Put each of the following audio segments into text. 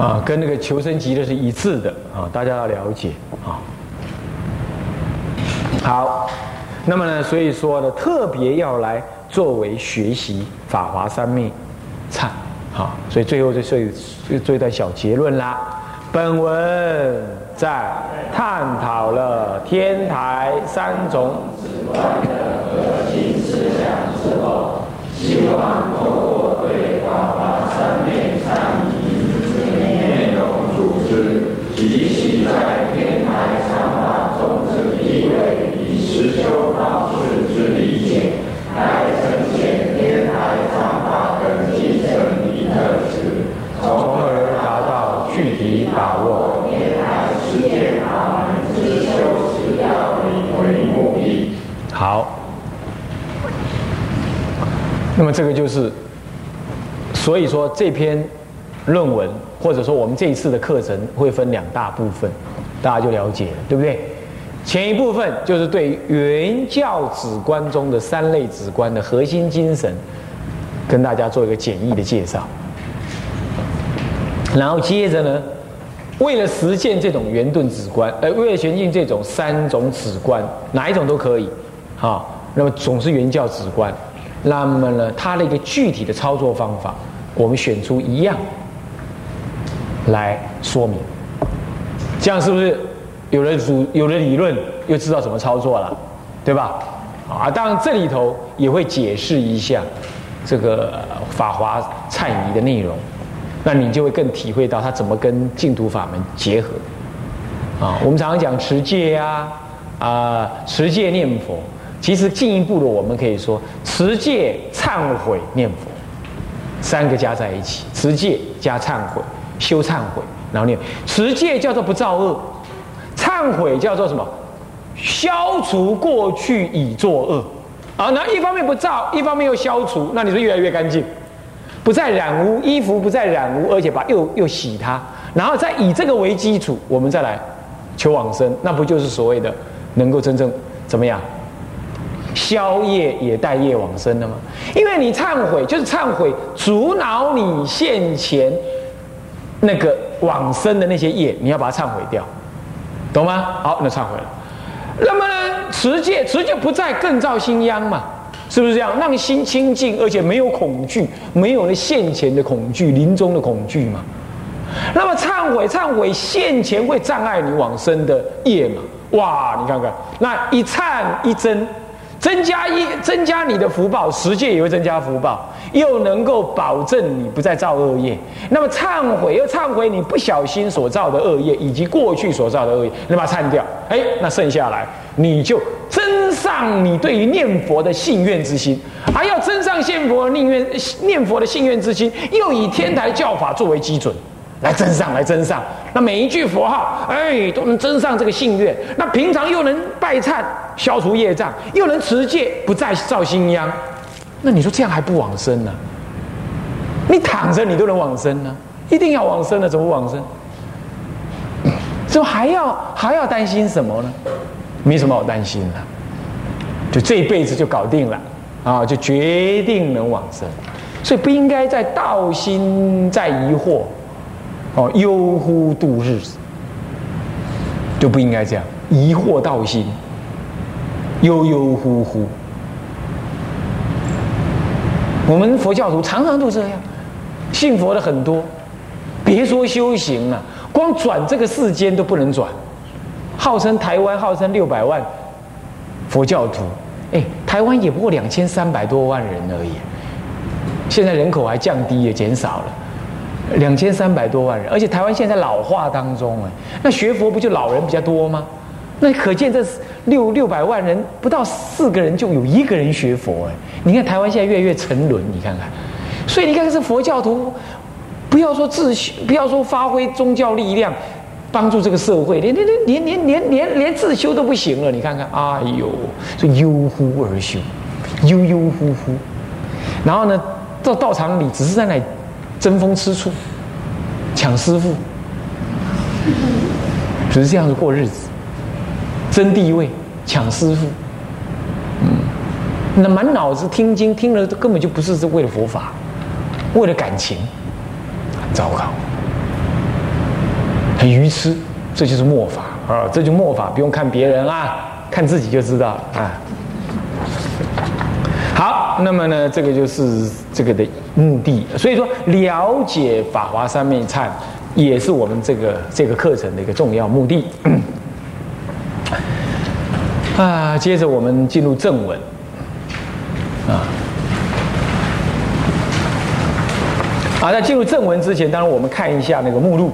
啊，跟那个求生极乐是一致的啊，大家要了解啊。好，那么呢，所以说呢，特别要来作为学习《法华三昧忏》啊，所以最后就做做一段小结论啦。本文在探讨了天台三种止观的核心思想之后，希望具体把握。好，那么这个就是，所以说这篇论文，或者说我们这一次的课程会分两大部分，大家就了解了，对不对？前一部分就是对原教旨观中的三类旨观的核心精神，跟大家做一个简易的介绍。然后接着呢，为了实现这种圆顿止观，呃，为了前进这种三种止观，哪一种都可以，啊，那么总是圆教旨观。那么呢，它的一个具体的操作方法，我们选出一样来说明，这样是不是？有了主，有了理论，又知道怎么操作了，对吧？啊，当然这里头也会解释一下这个法华忏仪的内容，那你就会更体会到它怎么跟净土法门结合。啊，我们常常讲持戒呀，啊，持戒念佛，其实进一步的，我们可以说持戒、忏悔、念佛三个加在一起，持戒加忏悔，修忏悔，然后念持戒叫做不造恶。忏悔叫做什么？消除过去已作恶，啊，那一方面不造，一方面又消除，那你是越来越干净，不再染污衣服，不再染污，而且把又又洗它，然后再以这个为基础，我们再来求往生，那不就是所谓的能够真正怎么样消业也带业往生了吗？因为你忏悔就是忏悔，阻挠你现前那个往生的那些业，你要把它忏悔掉。懂吗？好，那忏悔了。那么呢，持戒，持戒不再更造新殃嘛？是不是这样？让心清净，而且没有恐惧，没有了现前的恐惧、临终的恐惧嘛？那么忏悔，忏悔现前会障碍你往生的业嘛？哇，你看看，那一忏一增。增加一增加你的福报，十戒也会增加福报，又能够保证你不再造恶业。那么忏悔又忏悔你不小心所造的恶业，以及过去所造的恶业，你把它忏掉。哎，那剩下来你就上你对于念佛的信愿之心，还要增上信佛念愿念佛的信愿之心，又以天台教法作为基准。来增上，来增上。那每一句佛号，哎，都能增上这个信愿。那平常又能拜忏，消除业障，又能持戒，不再造新殃。那你说这样还不往生呢？你躺着你都能往生呢？一定要往生的，怎么往生？这还要还要担心什么呢？没什么好担心的，就这一辈子就搞定了啊，就决定能往生。所以不应该在道心在疑惑。哦，悠忽度日子，就不应该这样，疑惑道心，悠悠忽忽。我们佛教徒常常都这样，信佛的很多，别说修行了，光转这个世间都不能转。号称台湾号称六百万佛教徒，哎，台湾也不过两千三百多万人而已，现在人口还降低也减少了。两千三百多万人，而且台湾现在老化当中哎，那学佛不就老人比较多吗？那可见这六六百万人不到四个人就有一个人学佛哎，你看台湾现在越来越沉沦，你看看，所以你看这佛教徒，不要说自，不要说发挥宗教力量帮助这个社会，连连连连连连连连自修都不行了，你看看，哎呦，就悠忽而修，悠悠忽忽，然后呢，到道场里只是在那。争风吃醋，抢师傅，只是这样子过日子，争地位，抢师傅，嗯，那满脑子听经听了，根本就不是是为了佛法，为了感情，糟糕。很愚痴，这就是末法啊！这就末法，不用看别人啊，看自己就知道啊。好，那么呢，这个就是这个的目的。所以说，了解法华三昧忏，也是我们这个这个课程的一个重要目的。啊，接着我们进入正文啊。啊，在进入正文之前，当然我们看一下那个目录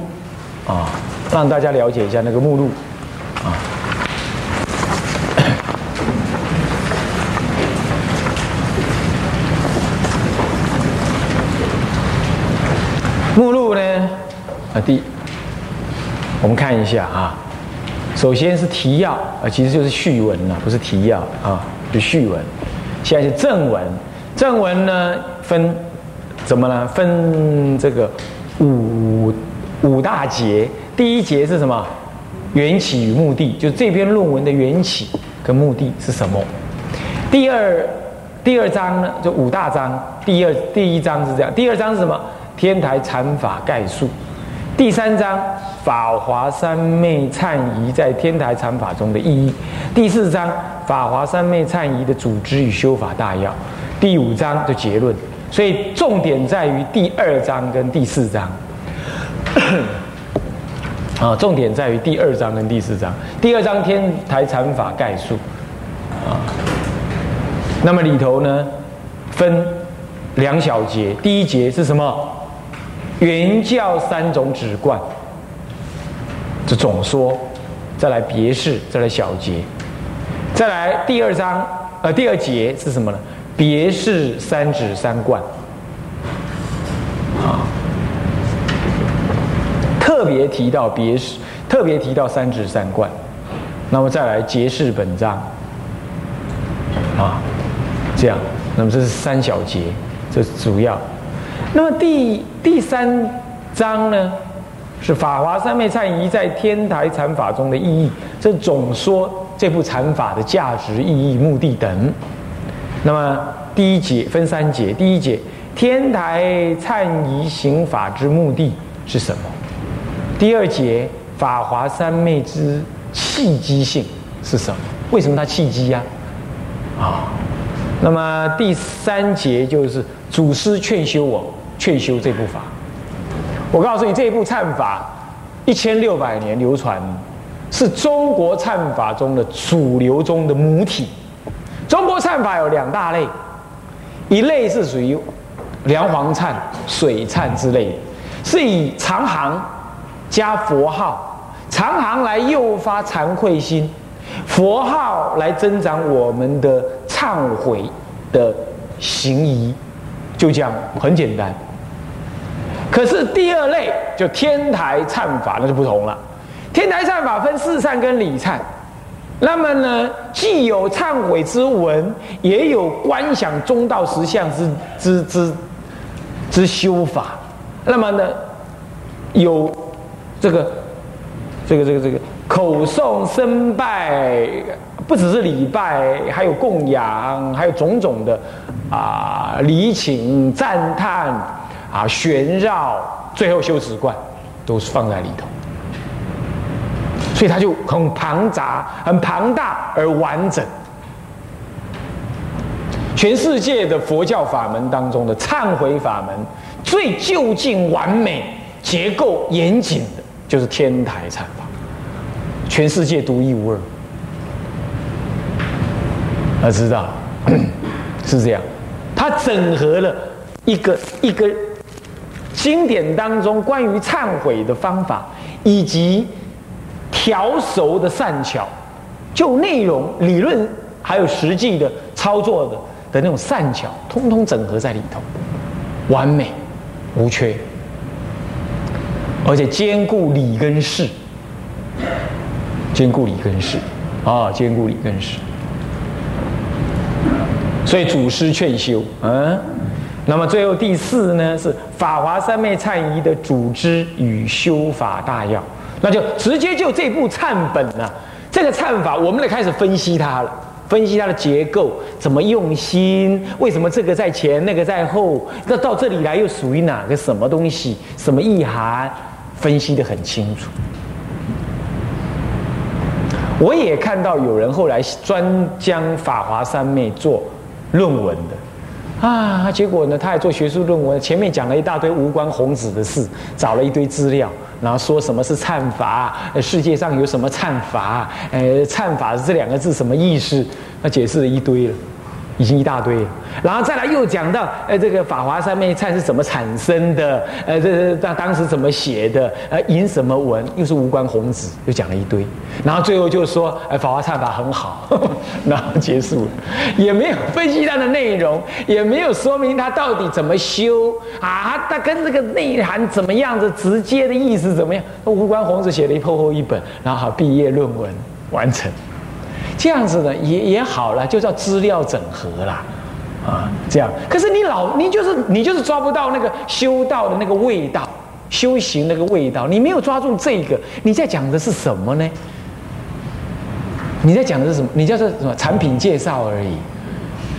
啊，让大家了解一下那个目录啊。目录呢？啊，第，我们看一下啊。首先是提要啊，其实就是序文了，不是提要啊，是序文。现在是正文，正文呢分怎么呢？分这个五五大节。第一节是什么？缘起与目的，就这篇论文的缘起跟目的是什么？第二第二章呢，就五大章。第二第一章是这样，第二章是什么？天台禅法概述，第三章法华三昧忏仪在天台禅法中的意义，第四章法华三昧忏仪的组织与修法大要，第五章的结论。所以重点在于第二章跟第四章。啊，重点在于第二章跟第四章。第二章天台禅法概述，啊，那么里头呢分两小节，第一节是什么？原教三种止观，这总说，再来别释，再来小节，再来第二章，呃，第二节是什么呢？别释三止三观，啊，特别提到别释，特别提到三止三观，那么再来结释本章，啊，这样，那么这是三小节，这是主要。那么第第三章呢，是法华三昧忏仪在天台禅法中的意义，这总说这部禅法的价值、意义、目的等。那么第一节分三节，第一节天台忏仪行法之目的是什么？第二节法华三昧之契机性是什么？为什么它契机呀？啊，那么第三节就是祖师劝修我。劝修这部法，我告诉你，这一部忏法一千六百年流传，是中国忏法中的主流中的母体。中国忏法有两大类，一类是属于梁皇忏、水忏之类，是以长行加佛号，长行来诱发惭愧心，佛号来增长我们的忏悔的行仪，就这样，很简单。可是第二类就天台忏法那就不同了，天台忏法分四忏跟理忏，那么呢，既有忏悔之文，也有观想中道实相之之之之修法，那么呢，有这个这个这个这个口诵身拜，不只是礼拜，还有供养，还有种种的啊礼请赞叹。啊，旋绕，最后修止观，都是放在里头，所以它就很庞杂、很庞大而完整。全世界的佛教法门当中的忏悔法门，最就近完美、结构严谨的，就是天台忏法，全世界独一无二。要知道，是这样，它整合了一个一个。经典当中关于忏悔的方法，以及调熟的善巧，就内容、理论还有实际的操作的的那种善巧，通通整合在里头，完美无缺，而且兼顾理跟事，兼顾理跟事啊，兼顾理跟事，所以祖师劝修，嗯。那么最后第四呢是法华三昧忏仪的组织与修法大要，那就直接就这部忏本呢，这个忏法我们来开始分析它了，分析它的结构，怎么用心，为什么这个在前，那个在后，那到这里来又属于哪个什么东西，什么意涵，分析的很清楚。我也看到有人后来专将法华三昧做论文的，啊，结果呢，他还做学术论文，前面讲了一大堆无关孔子的事，找了一堆资料，然后说什么是忏法，世界上有什么忏法，呃，忏法这两个字什么意思，他解释了一堆了。已经一大堆，然后再来又讲到，呃，这个法华三昧忏是怎么产生的？呃，这这当当时怎么写的？呃，引什么文？又是无关宏旨，又讲了一堆，然后最后就说，呃，法华忏法很好，然后结束了，也没有分析它的内容，也没有说明它到底怎么修啊，它跟这个内涵怎么样的直接的意思怎么样？无关宏旨写了一厚厚一本，然后好毕业论文完成。这样子呢，也也好了，就叫资料整合啦，啊，这样。可是你老，你就是你就是抓不到那个修道的那个味道，修行那个味道，你没有抓住这个，你在讲的是什么呢？你在讲的是什么？你叫做什么产品介绍而已，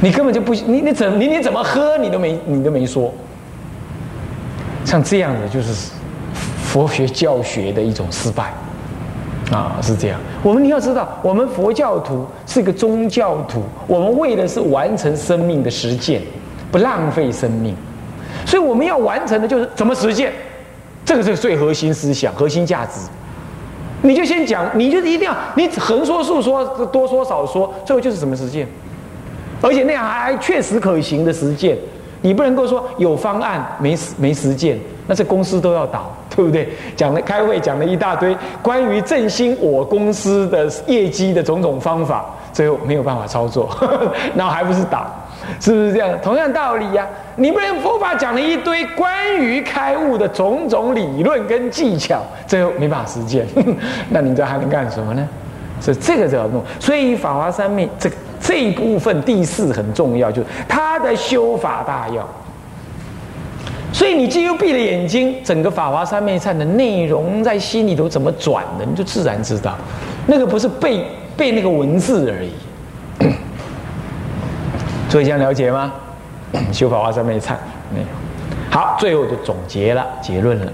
你根本就不，你你怎你你怎么喝，你都没你都没说。像这样的就是佛学教学的一种失败。啊，是这样。我们你要知道，我们佛教徒是一个宗教徒，我们为的是完成生命的实践，不浪费生命。所以我们要完成的就是怎么实践，这个是最核心思想、核心价值。你就先讲，你就一定要你横说竖说，多说少说，最后就是怎么实践，而且那样还确实可行的实践。你不能够说有方案没实没实践，那这公司都要倒。对不对？讲了开会讲了一大堆关于振兴我公司的业绩的种种方法，最后没有办法操作，然后还不是倒，是不是这样？同样道理呀，你不能佛法讲了一堆关于开悟的种种理论跟技巧，最后没办法实践，那你这还能干什么呢？所以这个就要弄。所以法华三昧这这一部分第四很重要，就是它的修法大要。所以你既又闭了眼睛，整个《法华三昧忏》的内容在心里头怎么转的，你就自然知道，那个不是背背那个文字而已。所以这样了解吗？修《法华三昧忏》没有？好，最后就总结了结论了。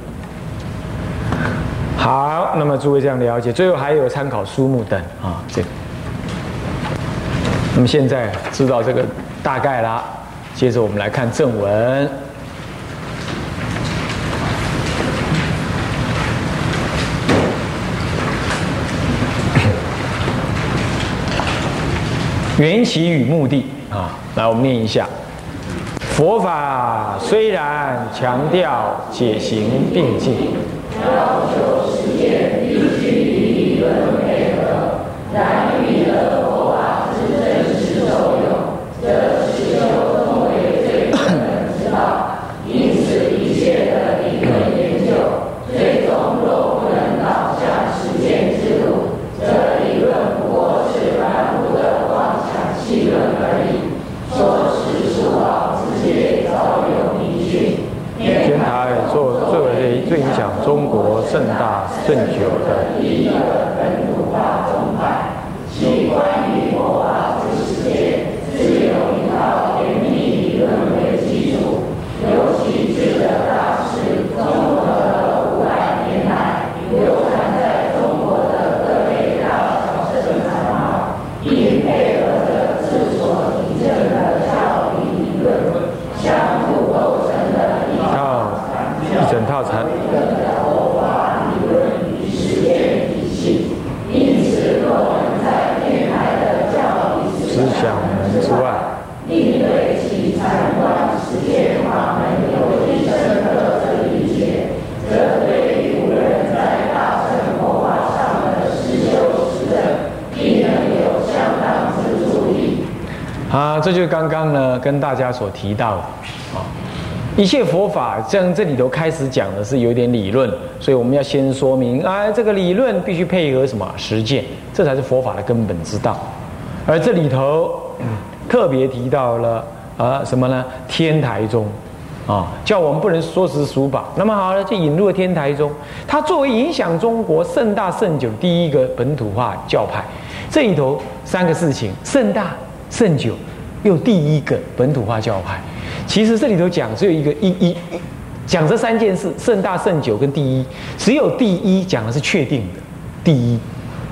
好，那么诸位这样了解，最后还有参考书目等啊，这个。那么现在知道这个大概啦，接着我们来看正文。缘起与目的啊，来我们念一下。佛法虽然强调解行并进，要求实践必中国盛大盛久的第一个本土化宗派，其关于佛法之世界，自有一套严密理论为基础，尤其智者大师综合了五百年来流传在中国的各类大小圣禅法，并配合。整套禅。思想门之外。另对其禅观实践法门有一深刻的理解，则对于无人在大乘佛法上的实修实证，必能有相当之助力。好，这就是刚刚呢跟大家所提到的啊。一切佛法，像这里头开始讲的是有点理论，所以我们要先说明啊，这个理论必须配合什么实践，这才是佛法的根本之道。而这里头特别提到了啊什么呢？天台宗啊，叫我们不能说实数宝。那么好了，就引入了天台宗，它作为影响中国盛大盛久第一个本土化教派，这里头三个事情：盛大、盛久，又第一个本土化教派。其实这里头讲只有一个一一讲这三件事：盛大、圣久跟第一。只有第一讲的是确定的，第一，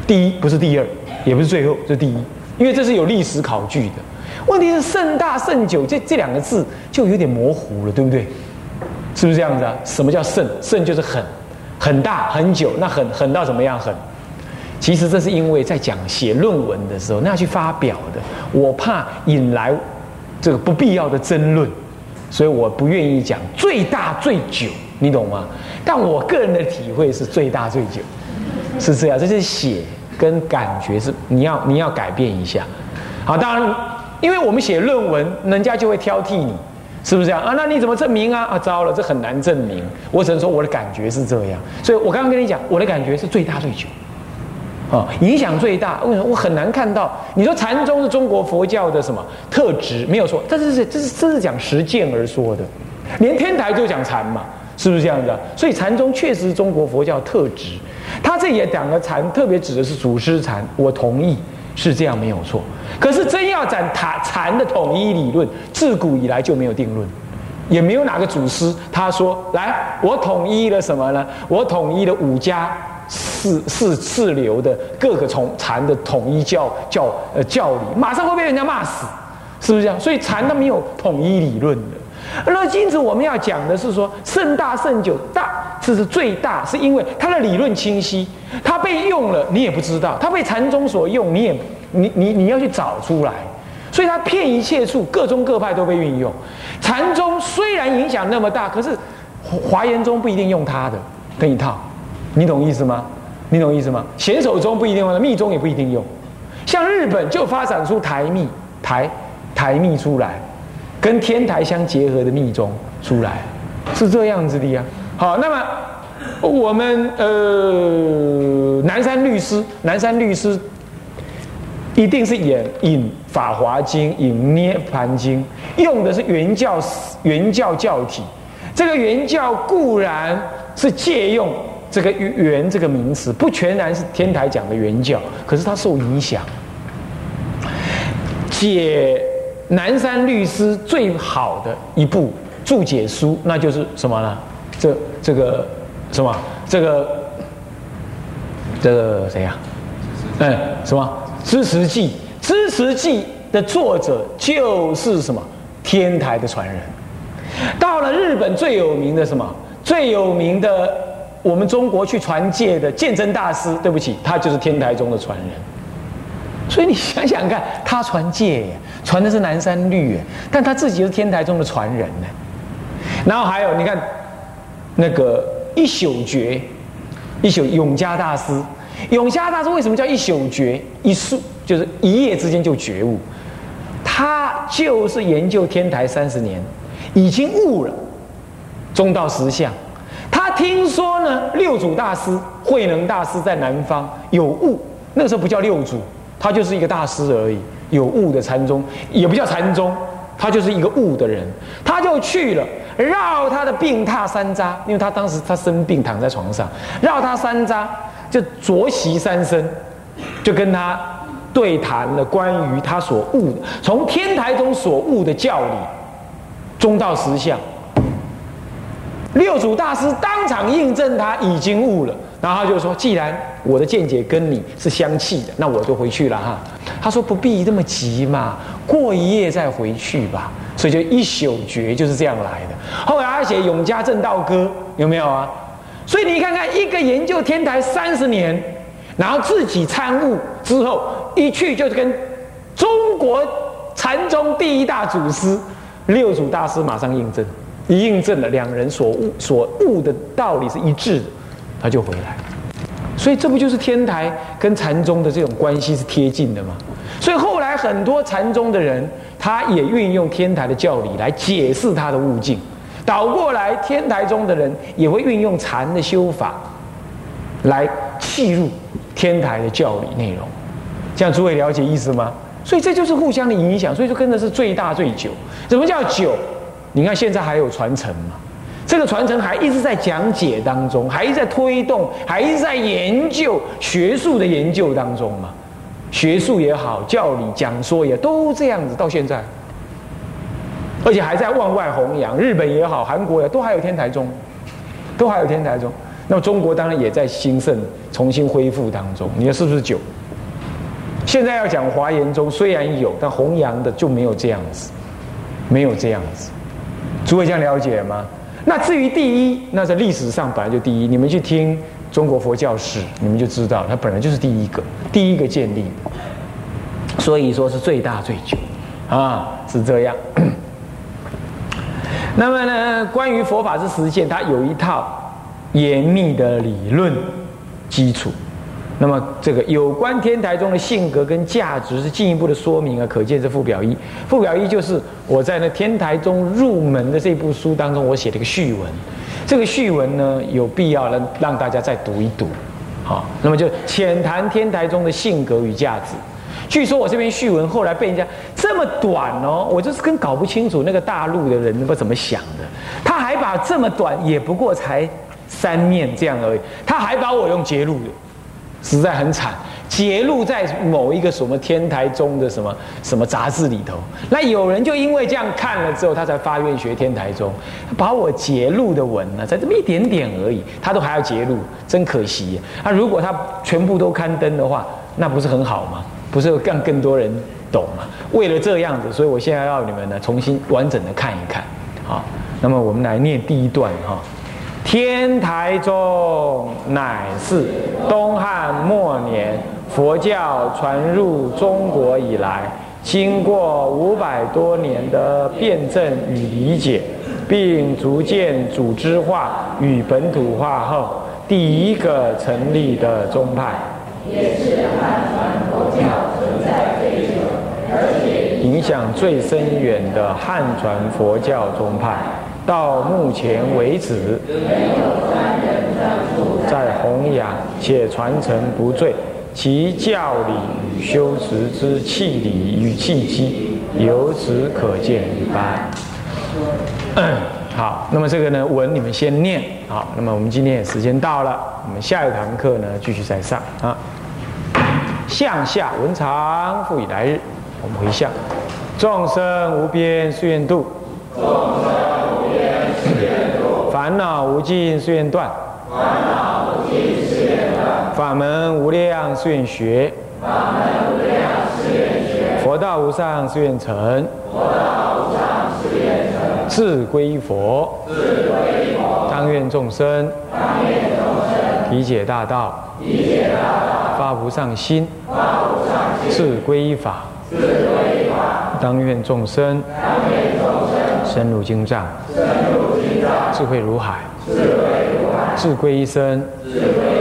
第一不是第二，也不是最后，是第一，因为这是有历史考据的。问题是圣大、圣久这这两个字就有点模糊了，对不对？是不是这样子啊？什么叫圣？圣就是很很大很久，那很很到怎么样很？其实这是因为在讲写论文的时候，那要去发表的，我怕引来这个不必要的争论，所以我不愿意讲最大最久，你懂吗？但我个人的体会是最大最久，是这样。这就是写跟感觉是你要你要改变一下。好，当然，因为我们写论文，人家就会挑剔你，是不是这样啊？那你怎么证明啊？啊，糟了，这很难证明。我只能说我的感觉是这样。所以我刚刚跟你讲，我的感觉是最大最久。啊，影响最大。为什么我很难看到？你说禅宗是中国佛教的什么特质？没有错，这是这是这是讲实践而说的。连天台就讲禅嘛，是不是这样子？所以禅宗确实是中国佛教特质。他这也讲了禅，特别指的是祖师禅。我同意是这样，没有错。可是真要讲禅禅的统一理论，自古以来就没有定论，也没有哪个祖师他说来，我统一了什么呢？我统一了五家。四四四流的各个从禅的统一教教呃教理，马上会被人家骂死，是不是这样？所以禅都没有统一理论的。那今子我们要讲的是说，圣大圣久大，这是最大，是因为它的理论清晰，它被用了你也不知道，它被禅宗所用，你也你你你要去找出来，所以它遍一切处，各宗各派都被运用。禅宗虽然影响那么大，可是华严宗不一定用它的那一套。你懂意思吗？你懂意思吗？显手中不一定用，密宗也不一定用。像日本就发展出台密、台台密出来，跟天台相结合的密宗出来，是这样子的呀。好，那么我们呃南山律师，南山律师一定是引引《法华经》、引《涅盘经》，用的是原教原教教体。这个原教固然是借用。这个“原”这个名词不全然是天台讲的原教，可是它受影响。解南山律师最好的一部注解书，那就是什么呢？这这个什么？这个这个谁呀？哎，什么？《知识记》《知识记》的作者就是什么？天台的传人。到了日本最有名的什么？最有名的。我们中国去传戒的鉴真大师，对不起，他就是天台宗的传人。所以你想想看，他传戒，传的是南山律，但他自己是天台宗的传人呢。然后还有，你看那个一宿觉，一宿永嘉大师，永嘉大师为什么叫一宿觉？一宿就是一夜之间就觉悟，他就是研究天台三十年，已经悟了中道实相。他听说呢，六祖大师、慧能大师在南方有悟，那个时候不叫六祖，他就是一个大师而已。有悟的禅宗也不叫禅宗，他就是一个悟的人。他就去了，绕他的病榻三匝，因为他当时他生病躺在床上，绕他三匝，就着席三生，就跟他对谈了关于他所悟从天台中所悟的教理，中道实相。六祖大师当场印证他已经悟了，然后他就说：“既然我的见解跟你是相契的，那我就回去了哈。”他说：“不必这么急嘛，过一夜再回去吧。”所以就一宿觉就是这样来的。后来他写《永嘉正道歌》，有没有啊？所以你看看，一个研究天台三十年，然后自己参悟之后，一去就是跟中国禅宗第一大祖师六祖大师马上印证。一印证了两人所悟所悟的道理是一致的，他就回来。所以这不就是天台跟禅宗的这种关系是贴近的吗？所以后很多禅宗的人，他也运用天台的教理来解释他的悟境。倒过来，天台宗的人也会运用禅的修法来契入天台的教理内容。这样诸位了解意思吗？所以这就是互相的影响。所以说跟的是最大最久。什么叫久？你看现在还有传承嘛？这个传承还一直在讲解当中，还在推动，还是在研究学术的研究当中嘛？学术也好，教理讲说也都这样子，到现在而且还在往外弘扬。日本也好，韩国也都还有天台宗，都还有天台宗。那么中国当然也在兴盛、重新恢复当中。你说是不是九？现在要讲华严宗，虽然有，但弘扬的就没有这样子，没有这样子。诸位这样了解吗？那至于第一，那在历史上本来就第一。你们去听中国佛教史，你们就知道，它本来就是第一个，第一个建立。所以说是最大最久，啊，是这样。那么呢，关于佛法之实践，它有一套严密的理论基础。那么这个有关天台中的性格跟价值是进一步的说明啊，可见是附表一。附表一就是我在那天台中入门的这部书当中，我写了一个序文。这个序文呢，有必要让让大家再读一读，好，那么就浅谈天台中的性格与价值。据说我这篇序文后来被人家这么短哦，我就是更搞不清楚那个大陆的人不怎么想的。他还把这么短，也不过才三面这样而已，他还把我用截录的。实在很惨，揭露在某一个什么天台中的什么什么杂志里头。那有人就因为这样看了之后，他才发愿学天台中，把我揭露的文呢，在这么一点点而已，他都还要揭露，真可惜。那如果他全部都刊登的话，那不是很好吗？不是让更多人懂吗？为了这样子，所以我现在要你们呢重新完整的看一看。好，那么我们来念第一段哈。天台宗乃是东汉末年佛教传入中国以来，经过五百多年的辩证与理解，并逐渐组织化与本土化后，第一个成立的宗派，也是汉传佛教存在最久，而且影响最深远的汉传佛教宗派。到目前为止，在弘扬且传承不坠，其教理与修持之气理与契机，由此可见一斑。好，那么这个呢文你们先念好。那么我们今天也时间到了，我们下一堂课呢继续再上啊。向下文长复以来日，我们回向众生无边誓愿度。烦恼无尽誓愿断，烦恼无尽誓愿断；法门无量誓愿学，法门无量誓愿学；佛道无上誓愿成，佛道无上誓愿成；自归佛，自归佛；当愿众生，当愿众生；理解大道，理解大道；发无上心，发无上心；自归法，自归法；当愿众生，当愿众生；深入经藏，深入经藏。智慧如海，智慧如海；智归一生，智归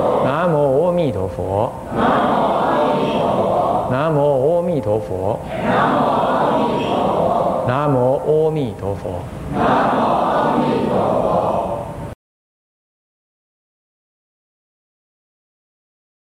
弥陀佛。南无阿弥陀佛。南无阿弥陀佛。南无阿弥陀佛。南无阿弥陀佛。